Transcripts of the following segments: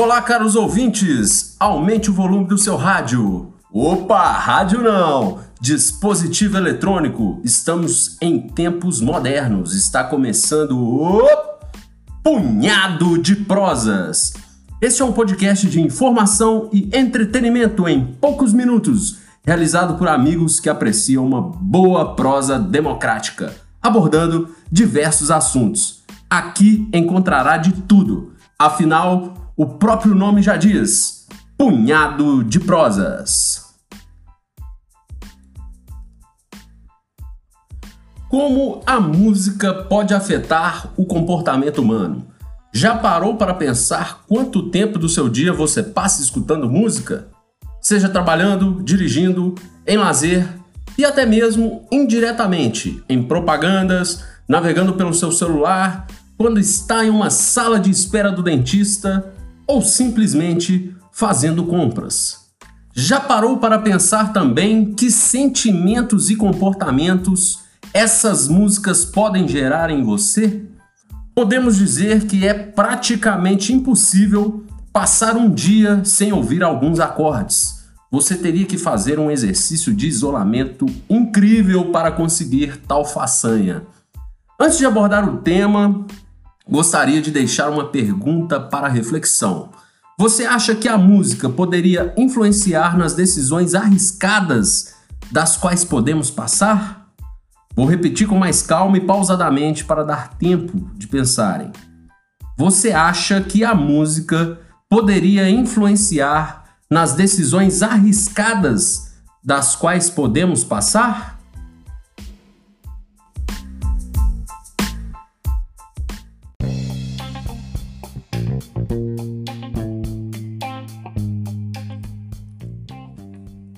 Olá, caros ouvintes! Aumente o volume do seu rádio. Opa, rádio não! Dispositivo eletrônico. Estamos em tempos modernos. Está começando o Punhado de Prosas. Este é um podcast de informação e entretenimento em poucos minutos, realizado por amigos que apreciam uma boa prosa democrática, abordando diversos assuntos. Aqui encontrará de tudo. Afinal, o próprio nome já diz: Punhado de Prosas. Como a música pode afetar o comportamento humano? Já parou para pensar quanto tempo do seu dia você passa escutando música? Seja trabalhando, dirigindo, em lazer e até mesmo indiretamente em propagandas, navegando pelo seu celular, quando está em uma sala de espera do dentista ou simplesmente fazendo compras. Já parou para pensar também que sentimentos e comportamentos essas músicas podem gerar em você? Podemos dizer que é praticamente impossível passar um dia sem ouvir alguns acordes. Você teria que fazer um exercício de isolamento incrível para conseguir tal façanha. Antes de abordar o tema, gostaria de deixar uma pergunta para reflexão. Você acha que a música poderia influenciar nas decisões arriscadas das quais podemos passar? Vou repetir com mais calma e pausadamente para dar tempo de pensarem. Você acha que a música poderia influenciar nas decisões arriscadas das quais podemos passar?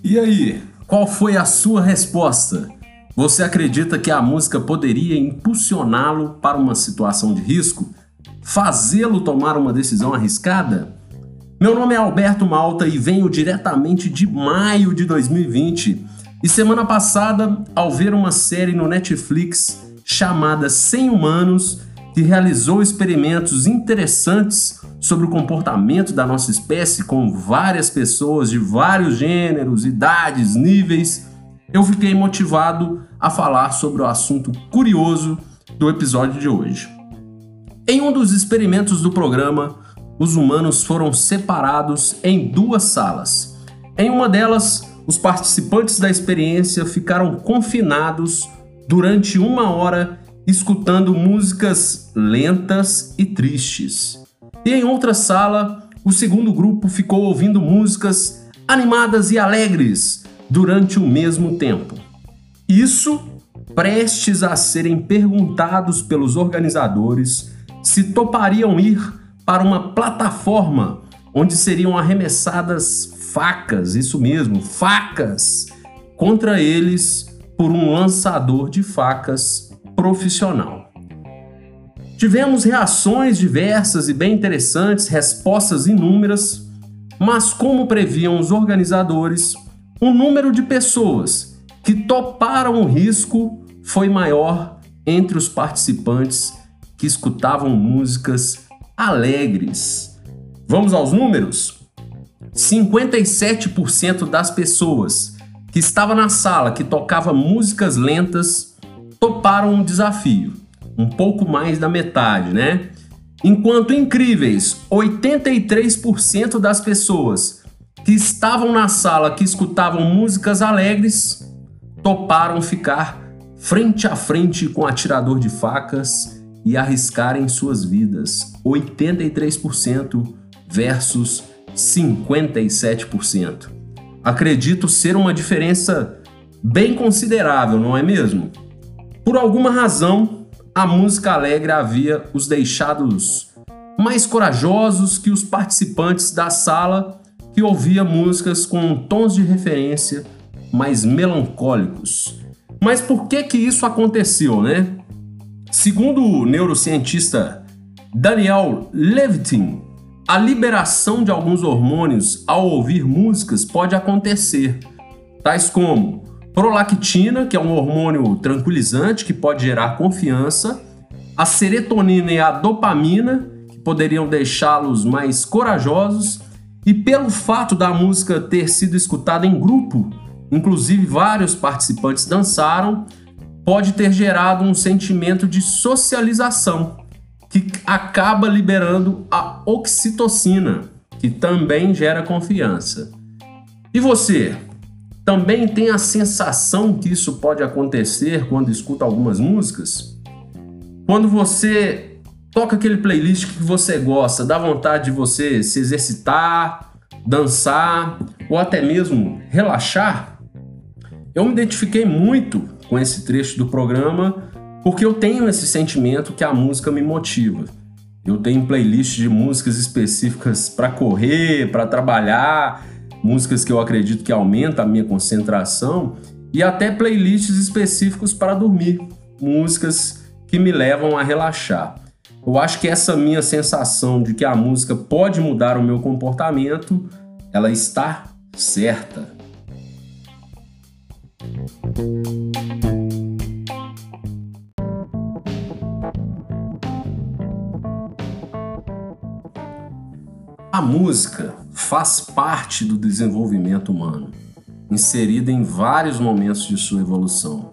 E aí, qual foi a sua resposta? Você acredita que a música poderia impulsioná-lo para uma situação de risco? Fazê-lo tomar uma decisão arriscada? Meu nome é Alberto Malta e venho diretamente de maio de 2020. E semana passada, ao ver uma série no Netflix chamada 100 Humanos, que realizou experimentos interessantes sobre o comportamento da nossa espécie com várias pessoas de vários gêneros, idades, níveis, eu fiquei motivado a falar sobre o assunto curioso do episódio de hoje. Em um dos experimentos do programa, os humanos foram separados em duas salas. Em uma delas, os participantes da experiência ficaram confinados durante uma hora escutando músicas lentas e tristes. E em outra sala, o segundo grupo ficou ouvindo músicas animadas e alegres durante o mesmo tempo. Isso prestes a serem perguntados pelos organizadores se topariam ir para uma plataforma onde seriam arremessadas facas, isso mesmo, facas, contra eles por um lançador de facas profissional. Tivemos reações diversas e bem interessantes, respostas inúmeras, mas como previam os organizadores, o número de pessoas que toparam o risco foi maior entre os participantes que escutavam músicas alegres. Vamos aos números? 57% das pessoas que estavam na sala que tocava músicas lentas toparam o desafio um pouco mais da metade, né? Enquanto incríveis, 83% das pessoas que estavam na sala que escutavam músicas alegres toparam ficar frente a frente com atirador de facas e arriscarem suas vidas. 83% versus 57%. Acredito ser uma diferença bem considerável, não é mesmo? Por alguma razão, a música alegre havia os deixados mais corajosos que os participantes da sala que ouvia músicas com tons de referência mais melancólicos. Mas por que que isso aconteceu, né? Segundo o neurocientista Daniel Levitin, a liberação de alguns hormônios ao ouvir músicas pode acontecer, tais como prolactina, que é um hormônio tranquilizante que pode gerar confiança, a serotonina e a dopamina, que poderiam deixá-los mais corajosos, e pelo fato da música ter sido escutada em grupo, inclusive vários participantes dançaram, pode ter gerado um sentimento de socialização, que acaba liberando a oxitocina, que também gera confiança. E você? Também tem a sensação que isso pode acontecer quando escuta algumas músicas? Quando você toca aquele playlist que você gosta, dá vontade de você se exercitar, dançar ou até mesmo relaxar? Eu me identifiquei muito com esse trecho do programa porque eu tenho esse sentimento que a música me motiva. Eu tenho playlists de músicas específicas para correr, para trabalhar, músicas que eu acredito que aumentam a minha concentração e até playlists específicos para dormir, músicas que me levam a relaxar. Eu acho que essa minha sensação de que a música pode mudar o meu comportamento, ela está certa. A música faz parte do desenvolvimento humano, inserida em vários momentos de sua evolução.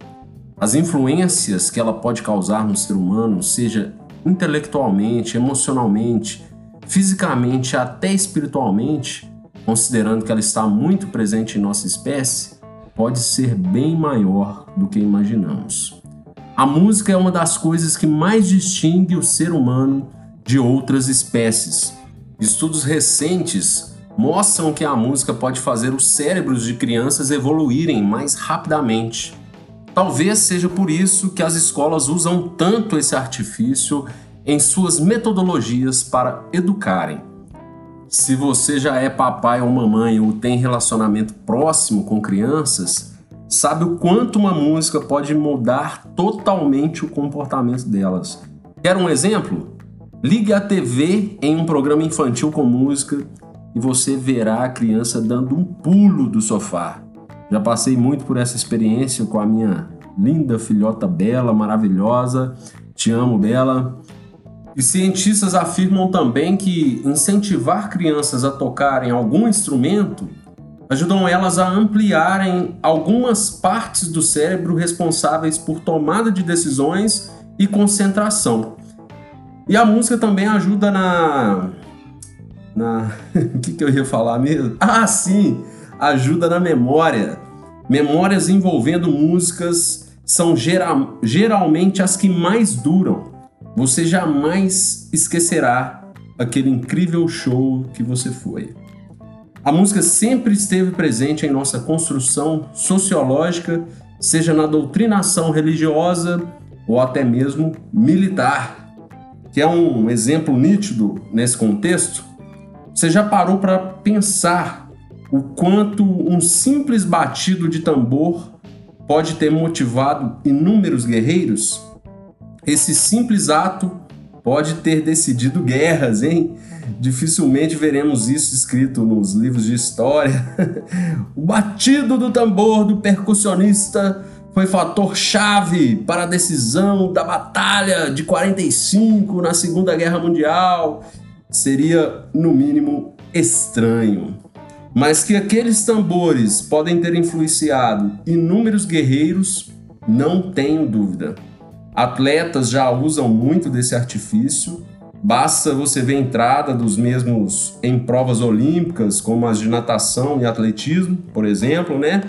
As influências que ela pode causar no ser humano, seja intelectualmente, emocionalmente, fisicamente, até espiritualmente, considerando que ela está muito presente em nossa espécie, pode ser bem maior do que imaginamos. A música é uma das coisas que mais distingue o ser humano de outras espécies Estudos recentes mostram que a música pode fazer os cérebros de crianças evoluírem mais rapidamente. Talvez seja por isso que as escolas usam tanto esse artifício em suas metodologias para educarem. Se você já é papai ou mamãe ou tem relacionamento próximo com crianças, sabe o quanto uma música pode mudar totalmente o comportamento delas. Quer um exemplo? Ligue a TV em um programa infantil com música e você verá a criança dando um pulo do sofá. Já passei muito por essa experiência com a minha linda filhota Bela, maravilhosa. Te amo, Bela. E cientistas afirmam também que incentivar crianças a tocarem algum instrumento ajudam elas a ampliarem algumas partes do cérebro responsáveis por tomada de decisões e concentração. E a música também ajuda na. Na. O que, que eu ia falar mesmo? Ah, sim! Ajuda na memória. Memórias envolvendo músicas são geral, geralmente as que mais duram. Você jamais esquecerá aquele incrível show que você foi. A música sempre esteve presente em nossa construção sociológica, seja na doutrinação religiosa ou até mesmo militar que é um exemplo nítido nesse contexto, você já parou para pensar o quanto um simples batido de tambor pode ter motivado inúmeros guerreiros? Esse simples ato pode ter decidido guerras, hein? Dificilmente veremos isso escrito nos livros de história. o batido do tambor do percussionista foi fator chave para a decisão da batalha de 45 na Segunda Guerra Mundial, seria no mínimo estranho. Mas que aqueles tambores podem ter influenciado inúmeros guerreiros, não tenho dúvida. Atletas já usam muito desse artifício, basta você ver a entrada dos mesmos em provas olímpicas, como as de natação e atletismo, por exemplo, né?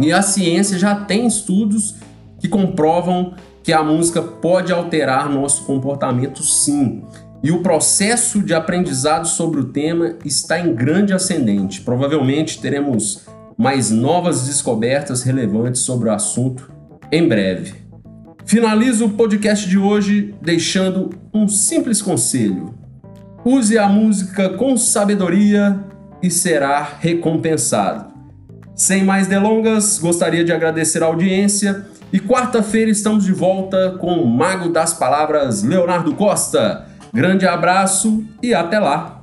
E a ciência já tem estudos que comprovam que a música pode alterar nosso comportamento sim. E o processo de aprendizado sobre o tema está em grande ascendente. Provavelmente teremos mais novas descobertas relevantes sobre o assunto em breve. Finalizo o podcast de hoje deixando um simples conselho: use a música com sabedoria e será recompensado. Sem mais delongas, gostaria de agradecer a audiência e quarta-feira estamos de volta com o Mago das Palavras, Leonardo Costa. Grande abraço e até lá!